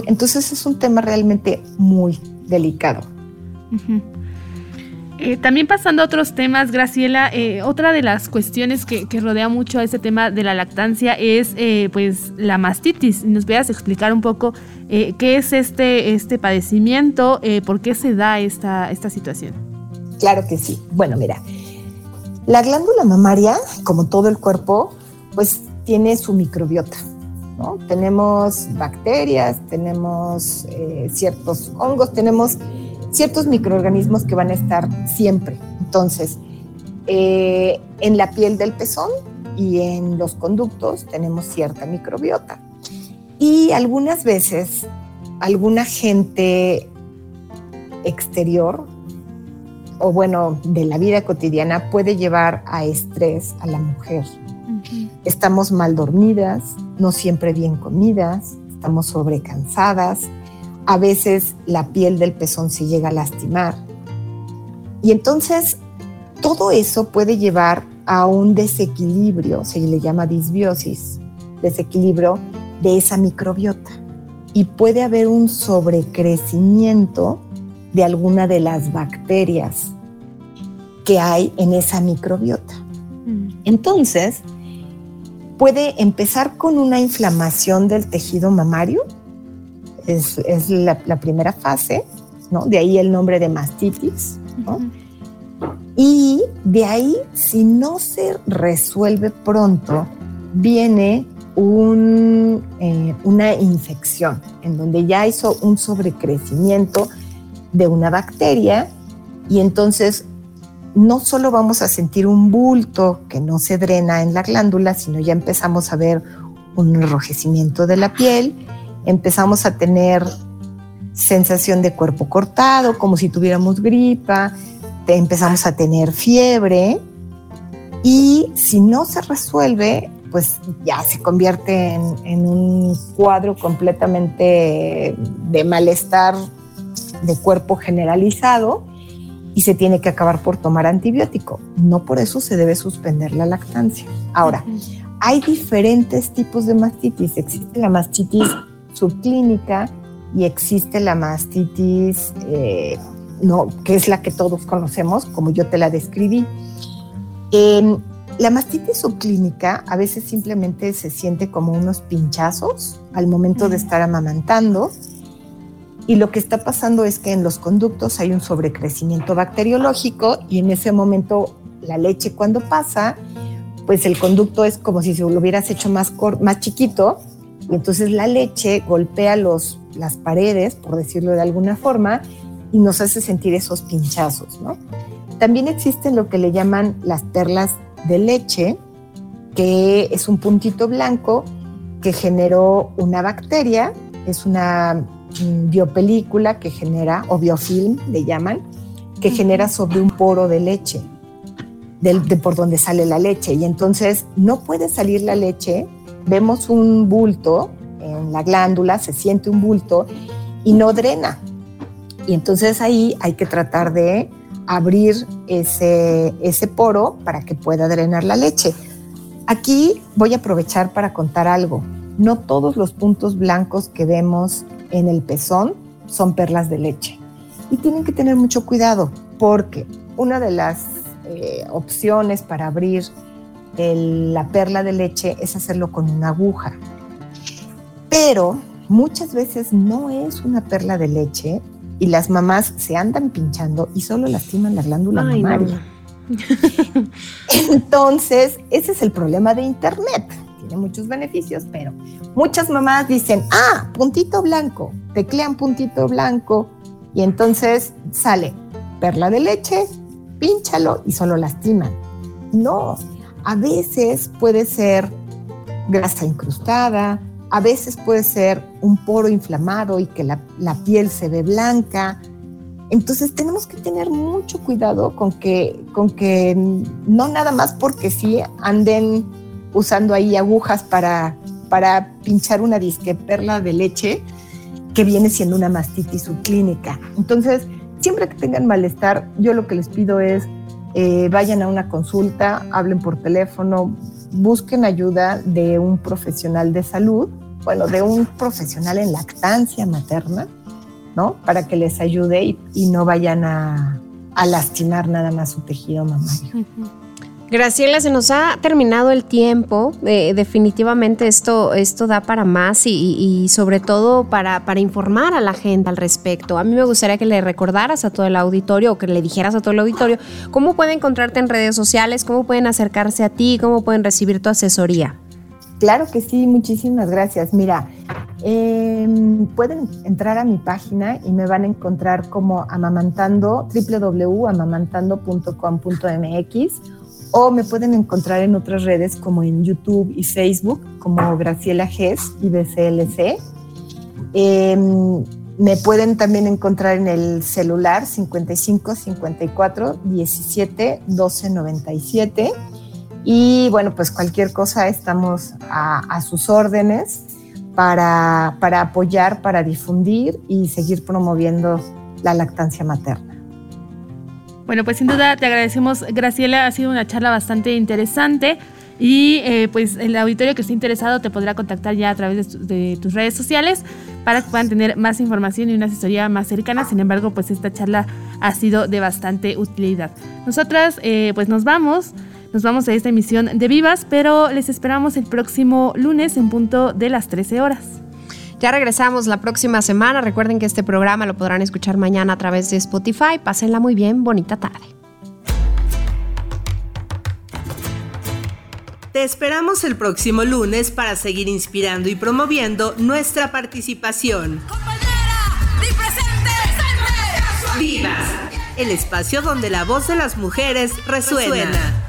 Entonces es un tema realmente muy delicado. Eh, también pasando a otros temas, Graciela, eh, otra de las cuestiones que, rodea mucho a este tema de la lactancia es eh, pues la mastitis. ¿Nos puedas explicar un poco qué es este, este padecimiento, por qué se da esta, esta situación? Claro que sí. Bueno, mira, la glándula mamaria, como todo el cuerpo, pues tiene su microbiota. Tenemos bacterias, tenemos ciertos hongos, tenemos ciertos microorganismos que van a estar siempre. Entonces, eh, en la piel del pezón y en los conductos tenemos cierta microbiota. Y algunas veces algún agente exterior o bueno, de la vida cotidiana puede llevar a estrés a la mujer. Estamos mal dormidas, no siempre bien comidas, estamos sobrecansadas, a veces la piel del pezón se llega a lastimar. Y entonces todo eso puede llevar a un desequilibrio, se le llama disbiosis, desequilibrio de esa microbiota. Y puede haber un sobrecrecimiento de alguna de las bacterias que hay en esa microbiota. Mm. Entonces, puede empezar con una inflamación del tejido mamario, es, la, primera fase, ¿no? De ahí el nombre de mastitis, Y de ahí, si no se resuelve pronto, viene un, eh, una infección en donde ya hizo un sobrecrecimiento de una bacteria y entonces no solo vamos a sentir un bulto que no se drena en la glándula, sino ya empezamos a ver un enrojecimiento de la piel empezamos a tener sensación de cuerpo cortado, como si tuviéramos gripa, empezamos a tener fiebre y si no se resuelve, pues ya se convierte en, un cuadro completamente de malestar de cuerpo generalizado y se tiene que acabar por tomar antibiótico. No por eso se debe suspender la lactancia. Ahora, hay diferentes tipos de mastitis. Existe la mastitis subclínica y existe la mastitis, eh, no, que es la que todos conocemos, como yo te la describí. la mastitis subclínica a veces simplemente se siente como unos pinchazos al momento de estar amamantando. Y lo que está pasando es que en los conductos hay un sobrecrecimiento bacteriológico y en ese momento la leche cuando pasa, pues el conducto es como si se lo hubieras hecho más, más chiquito y entonces la leche golpea los, las paredes, por decirlo de alguna forma, y nos hace sentir esos pinchazos, ¿no? También existen lo que le llaman las perlas de leche, que es un puntito blanco que generó una bacteria, es una mm, biopelícula que genera, o biofilm le llaman, que genera sobre un poro de leche, de por donde sale la leche. Y entonces no puede salir la leche vemos un bulto en la glándula, se siente un bulto y no drena. Y entonces ahí hay que tratar de abrir ese, ese poro para que pueda drenar la leche. Aquí voy a aprovechar para contar algo. No todos los puntos blancos que vemos en el pezón son perlas de leche. Y tienen que tener mucho cuidado porque una de las eh, opciones para abrir la perla de leche es hacerlo con una aguja. Pero muchas veces no es una perla de leche y las mamás se andan pinchando y solo lastiman la glándula mamaria. Entonces, ese es el problema de Internet. Tiene muchos beneficios, pero muchas mamás dicen, ah, puntito blanco, teclean puntito blanco y entonces sale perla de leche, pínchalo y solo lastiman. No, a veces puede ser grasa incrustada, a veces puede ser un poro inflamado y que la, piel se ve blanca. Entonces tenemos que tener mucho cuidado con que, con que no nada más porque sí anden usando ahí agujas para, para pinchar una disque perla de leche que viene siendo una mastitis subclínica. Entonces, siempre que tengan malestar, yo lo que les pido es eh, vayan a una consulta, hablen por teléfono, busquen ayuda de un profesional de salud, bueno, de un profesional en lactancia materna, ¿no? Para que les ayude y, no vayan a, a, lastimar nada más su tejido mamario. Graciela, se nos ha terminado el tiempo. Eh, definitivamente esto, esto da para más y, sobre todo para, para, informar a la gente al respecto. A mí me gustaría que le recordaras a todo el auditorio o que le dijeras a todo el auditorio cómo pueden encontrarte en redes sociales, cómo pueden acercarse a ti, cómo pueden recibir tu asesoría. Claro que sí, muchísimas gracias. Mira, em, pueden entrar a mi página y me van a encontrar como amamantando, www.amamantando.com.mx o me pueden encontrar en otras redes como en YouTube y Facebook como Graciela Gess y BCLC. Em, me pueden también encontrar en el celular 55 54 17 12 97. Y bueno, pues cualquier cosa estamos a, sus órdenes para, para apoyar, para difundir y seguir promoviendo la lactancia materna. Bueno, pues sin duda te agradecemos, Graciela. Ha sido una charla bastante interesante. Y eh, pues el auditorio que esté interesado te podrá contactar ya a través de, tus redes sociales para que puedan tener más información y una asesoría más cercana. Sin embargo, pues esta charla ha sido de bastante utilidad. Nosotras eh, pues nos vamos. Nos vamos a esta emisión de Vivas, pero les esperamos el próximo lunes en punto de las 13 horas. Ya regresamos la próxima semana. Recuerden que este programa lo podrán escuchar mañana a través de Spotify. Pásenla muy bien. Bonita tarde. Te esperamos el próximo lunes para seguir inspirando y promoviendo nuestra participación. ¡Vivas! El espacio donde la voz de las mujeres resuena.